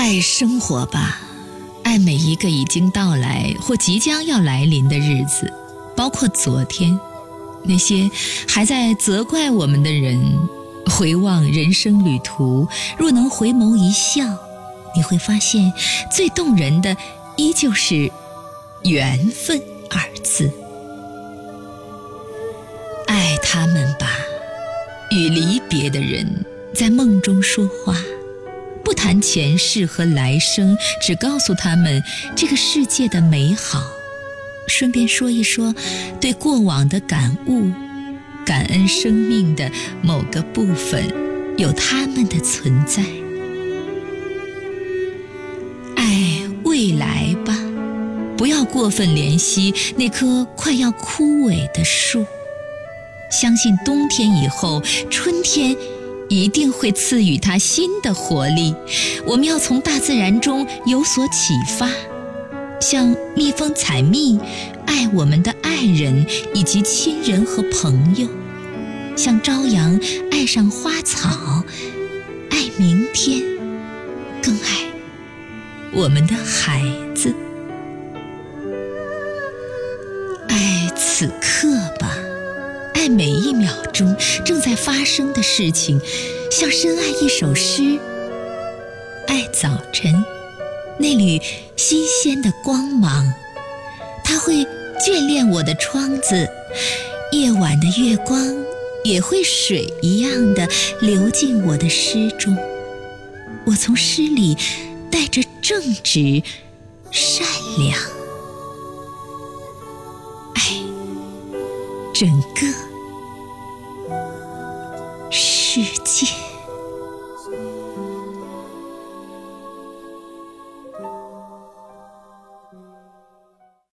爱生活吧，爱每一个已经到来或即将要来临的日子，包括昨天。那些还在责怪我们的人，回望人生旅途，若能回眸一笑，你会发现，最动人的依旧是“缘分”二字。爱他们吧，与离别的人在梦中说话。谈前世和来生，只告诉他们这个世界的美好，顺便说一说对过往的感悟，感恩生命的某个部分有他们的存在。爱未来吧，不要过分怜惜那棵快要枯萎的树，相信冬天以后，春天。一定会赐予他新的活力。我们要从大自然中有所启发，像蜜蜂采蜜，爱我们的爱人以及亲人和朋友；像朝阳爱上花草，爱明天，更爱我们的孩子，爱此刻吧。每一秒钟正在发生的事情，像深爱一首诗。爱早晨那缕新鲜的光芒，它会眷恋我的窗子。夜晚的月光也会水一样的流进我的诗中。我从诗里带着正直、善良，爱整个。世界。